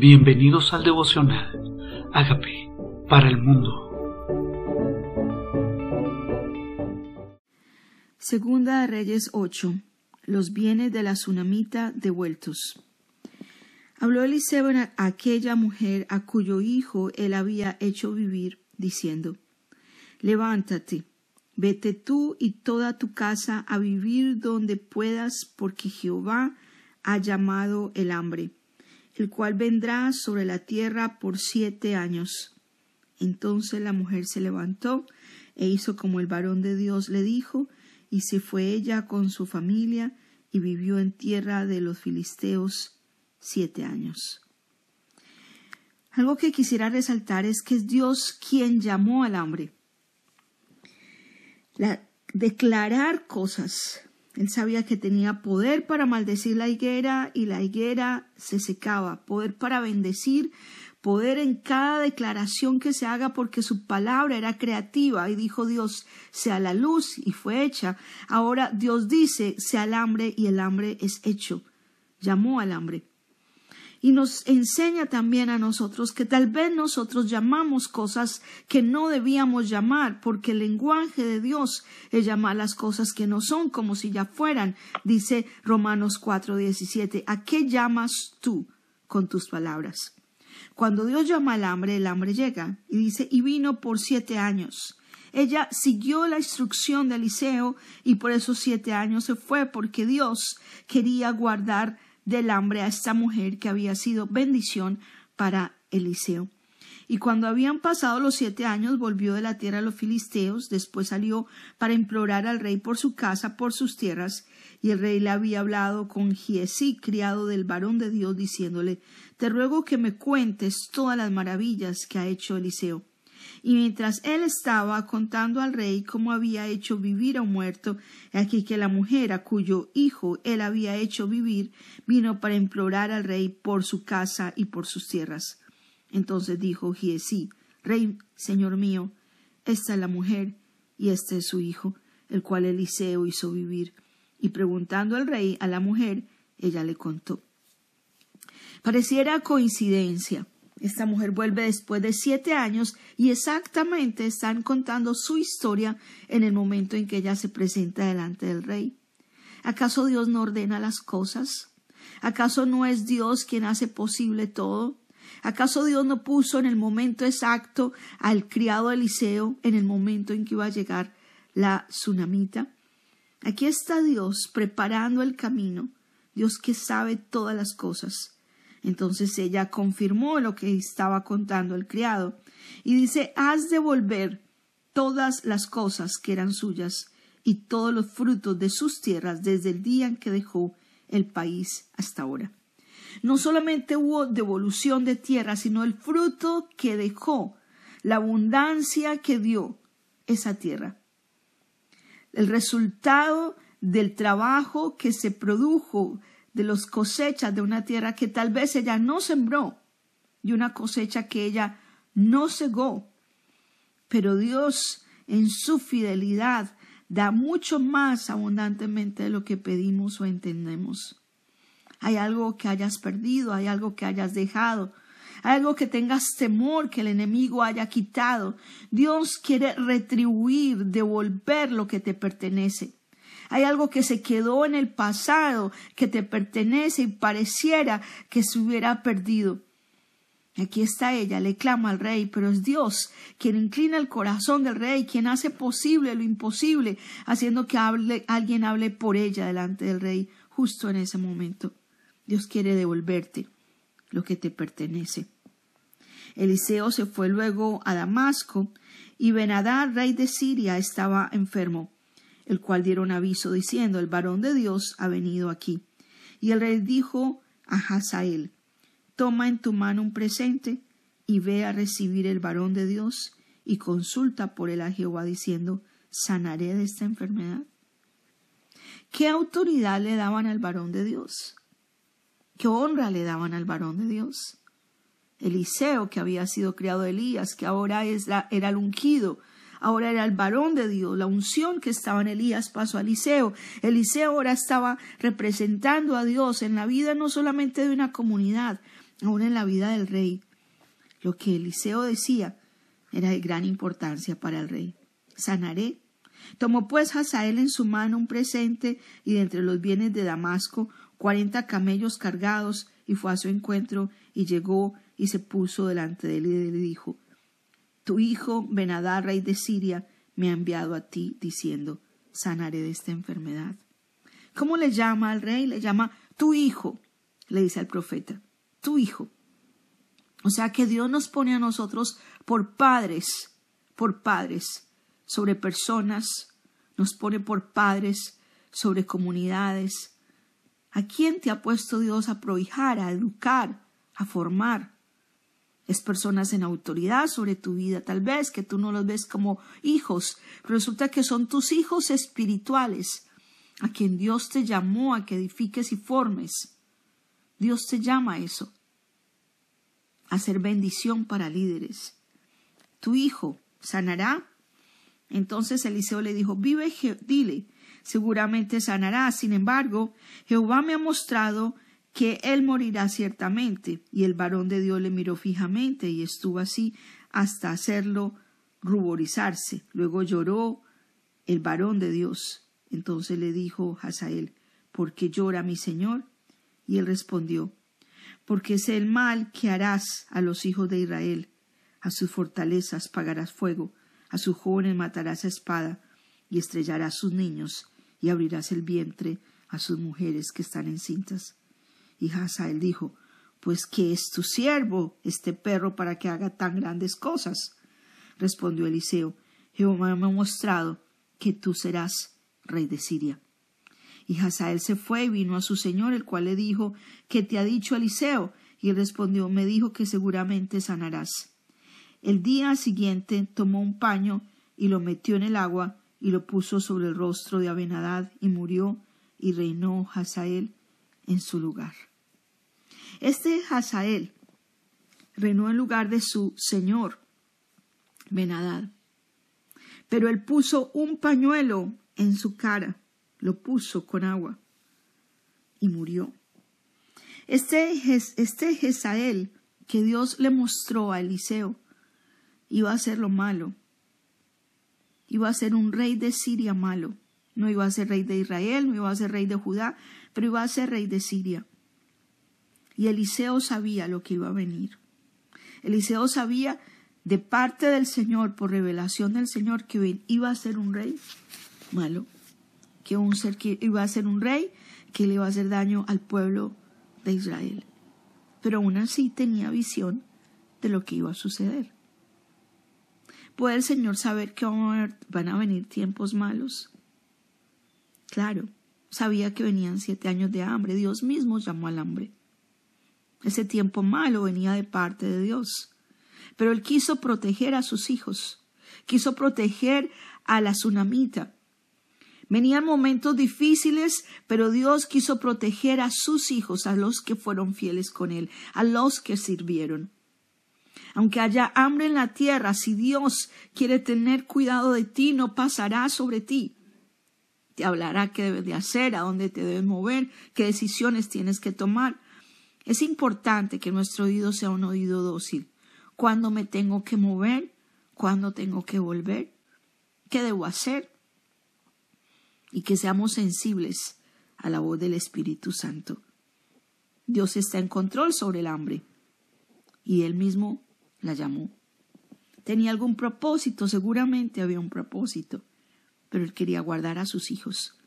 Bienvenidos al devocional. Hágame para el mundo. Segunda Reyes 8. Los bienes de la tsunamita devueltos. Habló Eliseo a aquella mujer a cuyo hijo él había hecho vivir, diciendo Levántate, vete tú y toda tu casa a vivir donde puedas, porque Jehová ha llamado el hambre el cual vendrá sobre la tierra por siete años. Entonces la mujer se levantó e hizo como el varón de Dios le dijo, y se fue ella con su familia y vivió en tierra de los filisteos siete años. Algo que quisiera resaltar es que es Dios quien llamó al hambre. La, declarar cosas él sabía que tenía poder para maldecir la higuera y la higuera se secaba, poder para bendecir, poder en cada declaración que se haga porque su palabra era creativa y dijo Dios, sea la luz y fue hecha. Ahora Dios dice, sea el hambre y el hambre es hecho. Llamó al hambre y nos enseña también a nosotros que tal vez nosotros llamamos cosas que no debíamos llamar, porque el lenguaje de Dios es llamar las cosas que no son como si ya fueran, dice Romanos 4:17. ¿A qué llamas tú con tus palabras? Cuando Dios llama al hambre, el hambre llega y dice, y vino por siete años. Ella siguió la instrucción de Eliseo y por esos siete años se fue porque Dios quería guardar del hambre a esta mujer que había sido bendición para Eliseo. Y cuando habían pasado los siete años, volvió de la tierra a los filisteos, después salió para implorar al rey por su casa, por sus tierras, y el rey le había hablado con Giesí, criado del varón de Dios, diciéndole Te ruego que me cuentes todas las maravillas que ha hecho Eliseo. Y mientras él estaba contando al rey cómo había hecho vivir a un muerto, aquí que la mujer a cuyo hijo él había hecho vivir vino para implorar al rey por su casa y por sus tierras. Entonces dijo Giesí, Rey, señor mío, esta es la mujer y este es su hijo, el cual Eliseo hizo vivir. Y preguntando al rey a la mujer, ella le contó. Pareciera coincidencia, esta mujer vuelve después de siete años y exactamente están contando su historia en el momento en que ella se presenta delante del rey. ¿Acaso Dios no ordena las cosas? ¿Acaso no es Dios quien hace posible todo? ¿Acaso Dios no puso en el momento exacto al criado Eliseo en el momento en que iba a llegar la tsunamita? Aquí está Dios preparando el camino, Dios que sabe todas las cosas. Entonces ella confirmó lo que estaba contando el criado y dice, has de volver todas las cosas que eran suyas y todos los frutos de sus tierras desde el día en que dejó el país hasta ahora. No solamente hubo devolución de tierra, sino el fruto que dejó, la abundancia que dio esa tierra. El resultado del trabajo que se produjo de las cosechas de una tierra que tal vez ella no sembró y una cosecha que ella no cegó. Pero Dios en su fidelidad da mucho más abundantemente de lo que pedimos o entendemos. Hay algo que hayas perdido, hay algo que hayas dejado, hay algo que tengas temor que el enemigo haya quitado. Dios quiere retribuir, devolver lo que te pertenece. Hay algo que se quedó en el pasado, que te pertenece y pareciera que se hubiera perdido. Aquí está ella, le clama al rey, pero es Dios quien inclina el corazón del rey, quien hace posible lo imposible, haciendo que alguien hable por ella delante del rey justo en ese momento. Dios quiere devolverte lo que te pertenece. Eliseo se fue luego a Damasco y Benadad, rey de Siria, estaba enfermo el cual dieron aviso diciendo, el varón de Dios ha venido aquí. Y el rey dijo a Hazael, toma en tu mano un presente y ve a recibir el varón de Dios y consulta por él a Jehová diciendo, ¿sanaré de esta enfermedad? ¿Qué autoridad le daban al varón de Dios? ¿Qué honra le daban al varón de Dios? Eliseo, que había sido criado de Elías, que ahora era el ungido, ahora era el varón de Dios, la unción que estaba en Elías pasó a Eliseo. Eliseo ahora estaba representando a Dios en la vida no solamente de una comunidad, aún en la vida del rey, lo que Eliseo decía era de gran importancia para el rey. Sanaré. Tomó pues Hazael en su mano un presente y de entre los bienes de Damasco cuarenta camellos cargados y fue a su encuentro y llegó y se puso delante de él y le dijo Tu hijo Benadá, rey de Siria, me ha enviado a ti diciendo sanaré de esta enfermedad. ¿Cómo le llama al rey? Le llama tu hijo, le dice al profeta, tu hijo. O sea que Dios nos pone a nosotros por padres, por padres, sobre personas, nos pone por padres, sobre comunidades. ¿A quién te ha puesto Dios a prohijar, a educar, a formar? Es personas en autoridad sobre tu vida, tal vez que tú no los ves como hijos, resulta que son tus hijos espirituales, a quien Dios te llamó a que edifiques y formes. Dios te llama a eso, a ser bendición para líderes. Tu hijo sanará. Entonces Eliseo le dijo, vive, dile, seguramente sanará. Sin embargo, Jehová me ha mostrado que él morirá ciertamente. Y el varón de Dios le miró fijamente y estuvo así hasta hacerlo ruborizarse. Luego lloró el varón de Dios. Entonces le dijo Hazael, ¿por qué llora mi señor? Y él respondió, porque sé el mal que harás a los hijos de Israel. A sus fortalezas pagarás fuego, a sus jóvenes matarás a espada, y estrellarás sus niños, y abrirás el vientre a sus mujeres que están encintas. Y Hazael dijo, Pues ¿qué es tu siervo, este perro, para que haga tan grandes cosas? Respondió Eliseo, Jehová me ha mostrado que tú serás rey de Siria. Y Hazael se fue y vino a su señor, el cual le dijo, ¿qué te ha dicho Eliseo? Y él respondió, me dijo que seguramente sanarás. El día siguiente tomó un paño y lo metió en el agua y lo puso sobre el rostro de Abenadad y murió y reinó Hazael en su lugar. Este Hazael reinó en lugar de su señor Benadad. Pero él puso un pañuelo en su cara, lo puso con agua y murió. Este, este Jezael que Dios le mostró a Eliseo iba a ser lo malo. Iba a ser un rey de Siria malo. No iba a ser rey de Israel, no iba a ser rey de Judá, pero iba a ser rey de Siria. Y Eliseo sabía lo que iba a venir. Eliseo sabía de parte del Señor, por revelación del Señor, que iba a ser un rey malo, que un ser que iba a ser un rey que le iba a hacer daño al pueblo de Israel. Pero aún así tenía visión de lo que iba a suceder. ¿Puede el Señor saber que van a venir tiempos malos? Claro, sabía que venían siete años de hambre. Dios mismo llamó al hambre. Ese tiempo malo venía de parte de Dios. Pero él quiso proteger a sus hijos, quiso proteger a la tsunamita. Venían momentos difíciles, pero Dios quiso proteger a sus hijos, a los que fueron fieles con Él, a los que sirvieron. Aunque haya hambre en la tierra, si Dios quiere tener cuidado de ti, no pasará sobre ti. Te hablará qué debes de hacer, a dónde te debes mover, qué decisiones tienes que tomar. Es importante que nuestro oído sea un oído dócil. ¿Cuándo me tengo que mover? ¿Cuándo tengo que volver? ¿Qué debo hacer? Y que seamos sensibles a la voz del Espíritu Santo. Dios está en control sobre el hambre y Él mismo la llamó. Tenía algún propósito, seguramente había un propósito, pero Él quería guardar a sus hijos.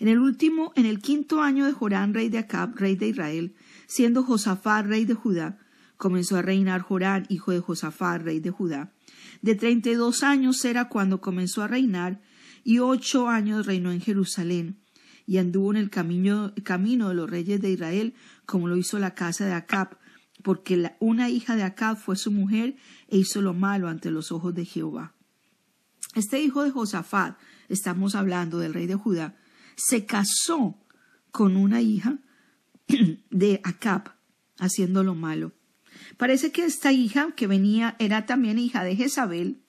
En el último, en el quinto año de Jorán, rey de Acab, rey de Israel, siendo Josafat rey de Judá, comenzó a reinar Jorán, hijo de Josafat, rey de Judá. De treinta y dos años era cuando comenzó a reinar, y ocho años reinó en Jerusalén, y anduvo en el camino, camino de los reyes de Israel, como lo hizo la casa de Acab, porque una hija de Acab fue su mujer e hizo lo malo ante los ojos de Jehová. Este hijo de Josafat, estamos hablando del rey de Judá, se casó con una hija de Acab, haciendo lo malo. Parece que esta hija que venía era también hija de Jezabel.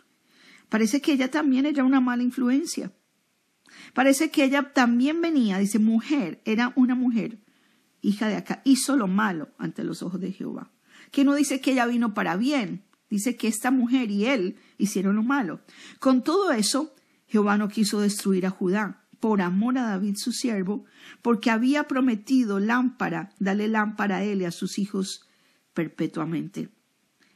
Parece que ella también era una mala influencia. Parece que ella también venía, dice mujer, era una mujer hija de Acab, hizo lo malo ante los ojos de Jehová. Que no dice que ella vino para bien, dice que esta mujer y él hicieron lo malo. Con todo eso, Jehová no quiso destruir a Judá por amor a David su siervo, porque había prometido lámpara, dale lámpara a él y a sus hijos perpetuamente.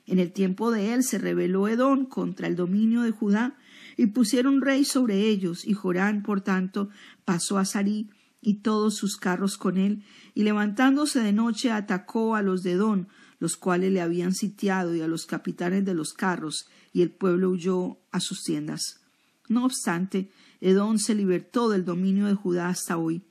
En el tiempo de él se rebeló Edom contra el dominio de Judá y pusieron rey sobre ellos, y Jorán, por tanto, pasó a Sarí y todos sus carros con él, y levantándose de noche atacó a los de Edom, los cuales le habían sitiado, y a los capitanes de los carros, y el pueblo huyó a sus tiendas. No obstante, Edom se libertó del dominio de Judá hasta hoy.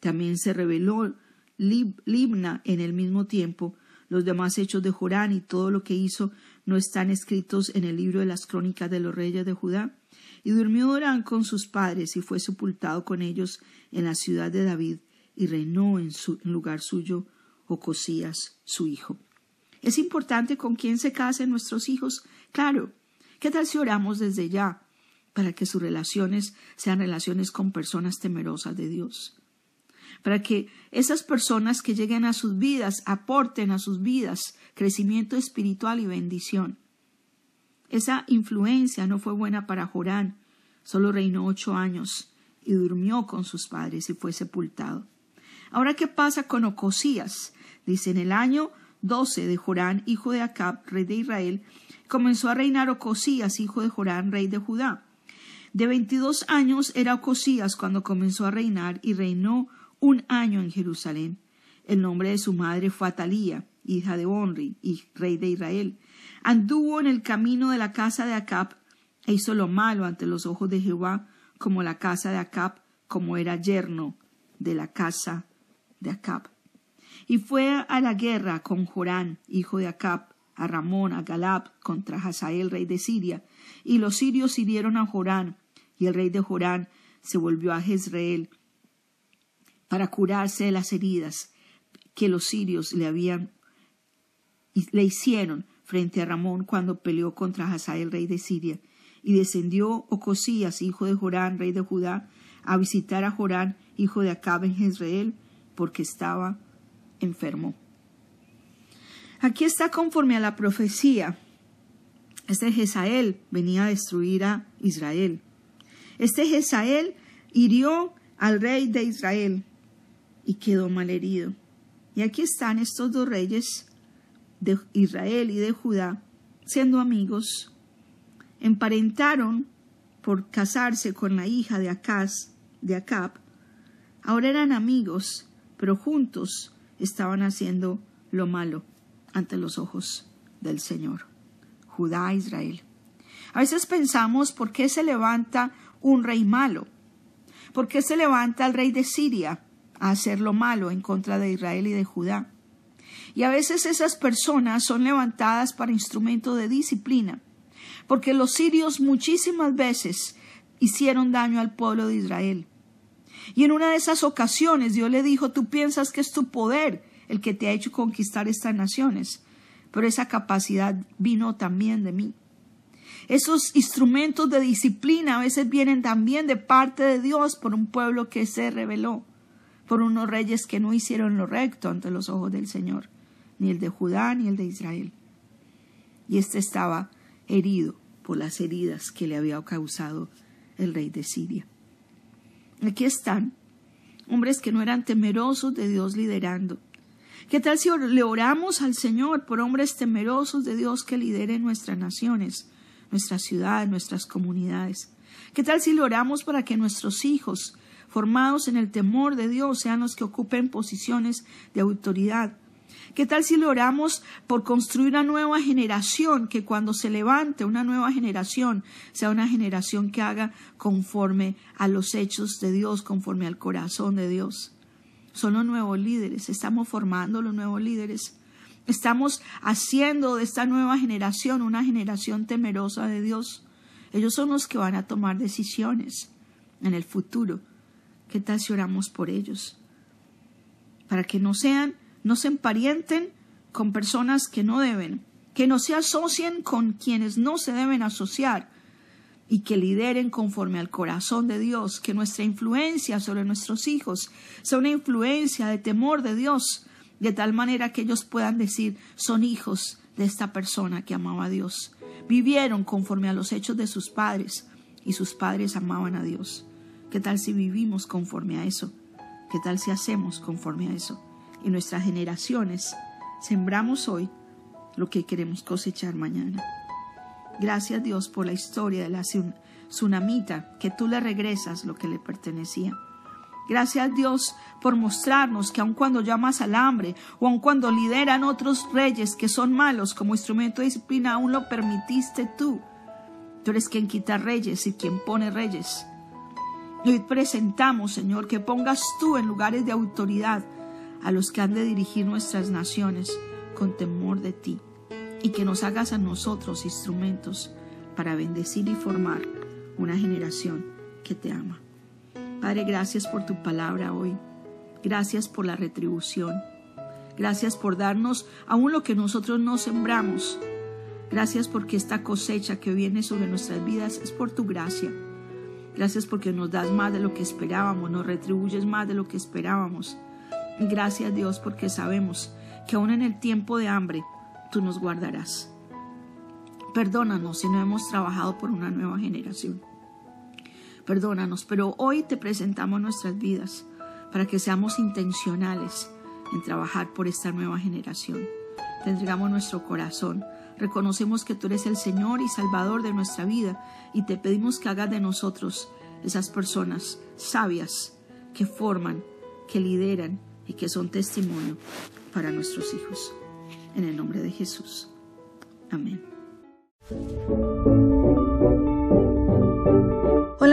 También se rebeló Libna en el mismo tiempo. Los demás hechos de Jorán y todo lo que hizo no están escritos en el libro de las crónicas de los reyes de Judá. Y durmió Orán con sus padres y fue sepultado con ellos en la ciudad de David y reinó en, su, lugar suyo Ocosías, su hijo. ¿Es importante con quién se casen nuestros hijos? Claro. ¿Qué tal si oramos desde ya para que sus relaciones sean relaciones con personas temerosas de Dios? Para que esas personas que lleguen a sus vidas aporten a sus vidas crecimiento espiritual y bendición. Esa influencia no fue buena para Jorán. Solo reinó ocho años y durmió con sus padres y fue sepultado. Ahora, ¿qué pasa con Ocosías? Dice, en el año doce de Jorán, hijo de Acab, rey de Israel, comenzó a reinar Ocosías, hijo de Jorán, rey de Judá. De veintidós años era Ocosías cuando comenzó a reinar y reinó un año en Jerusalén. El nombre de su madre fue Atalía, hija de Onri, y rey de Israel anduvo en el camino de la casa de Acab e hizo lo malo ante los ojos de Jehová, como la casa de Acab, como era yerno de la casa de Acab. Y fue a la guerra con Jorán, hijo de Acab, a Ramón, a Galab, contra Hazael, rey de Siria. Y los sirios hirieron a Jorán, y el rey de Jorán se volvió a Jezreel para curarse de las heridas que los sirios le habían le hicieron frente a Ramón cuando peleó contra Hazael, rey de Siria, y descendió Ocosías, hijo de Jorán, rey de Judá, a visitar a Jorán, hijo de Acab en Jezreel, porque estaba enfermo. Aquí está conforme a la profecía. Este Jezael venía a destruir a Israel. Este Jezael hirió al rey de Israel y quedó mal herido. Y aquí están estos dos reyes de Israel y de Judá, siendo amigos, emparentaron por casarse con la hija de Acaz, de Acab, ahora eran amigos, pero juntos estaban haciendo lo malo ante los ojos del Señor. Judá Israel. A veces pensamos por qué se levanta un rey malo, por qué se levanta el rey de Siria a hacer lo malo en contra de Israel y de Judá. Y a veces esas personas son levantadas para instrumento de disciplina, porque los sirios muchísimas veces hicieron daño al pueblo de Israel. Y en una de esas ocasiones Dios le dijo, tú piensas que es tu poder el que te ha hecho conquistar estas naciones, pero esa capacidad vino también de mí. Esos instrumentos de disciplina a veces vienen también de parte de Dios por un pueblo que se rebeló, por unos reyes que no hicieron lo recto ante los ojos del Señor ni el de Judá, ni el de Israel. Y éste estaba herido por las heridas que le había causado el rey de Siria. Aquí están hombres que no eran temerosos de Dios liderando. ¿Qué tal si le oramos al Señor por hombres temerosos de Dios que lideren nuestras naciones, nuestras ciudades, nuestras comunidades? ¿Qué tal si le oramos para que nuestros hijos, formados en el temor de Dios, sean los que ocupen posiciones de autoridad? ¿Qué tal si le oramos por construir una nueva generación, que cuando se levante una nueva generación sea una generación que haga conforme a los hechos de Dios, conforme al corazón de Dios? Son los nuevos líderes, estamos formando los nuevos líderes. Estamos haciendo de esta nueva generación una generación temerosa de Dios. Ellos son los que van a tomar decisiones en el futuro. ¿Qué tal si oramos por ellos? Para que no sean no se emparenten con personas que no deben, que no se asocien con quienes no se deben asociar, y que lideren conforme al corazón de Dios, que nuestra influencia sobre nuestros hijos sea una influencia de temor de Dios, de tal manera que ellos puedan decir son hijos de esta persona que amaba a Dios. Vivieron conforme a los hechos de sus padres y sus padres amaban a Dios. ¿Qué tal si vivimos conforme a eso? ¿Qué tal si hacemos conforme a eso? Y nuestras generaciones sembramos hoy lo que queremos cosechar mañana. Gracias Dios por la historia de la tsunamita, que tú le regresas lo que le pertenecía. Gracias Dios por mostrarnos que aun cuando llamas al hambre o aun cuando lideran otros reyes que son malos como instrumento de disciplina, aún lo permitiste tú. Tú eres quien quita reyes y quien pone reyes. hoy presentamos, Señor, que pongas tú en lugares de autoridad a los que han de dirigir nuestras naciones con temor de ti y que nos hagas a nosotros instrumentos para bendecir y formar una generación que te ama. Padre, gracias por tu palabra hoy. Gracias por la retribución. Gracias por darnos aún lo que nosotros no sembramos. Gracias porque esta cosecha que viene sobre nuestras vidas es por tu gracia. Gracias porque nos das más de lo que esperábamos, nos retribuyes más de lo que esperábamos. Gracias Dios porque sabemos que aún en el tiempo de hambre tú nos guardarás. Perdónanos si no hemos trabajado por una nueva generación. Perdónanos, pero hoy te presentamos nuestras vidas para que seamos intencionales en trabajar por esta nueva generación. Te entregamos nuestro corazón. Reconocemos que tú eres el Señor y Salvador de nuestra vida y te pedimos que hagas de nosotros esas personas sabias que forman, que lideran y que son testimonio para nuestros hijos. En el nombre de Jesús. Amén.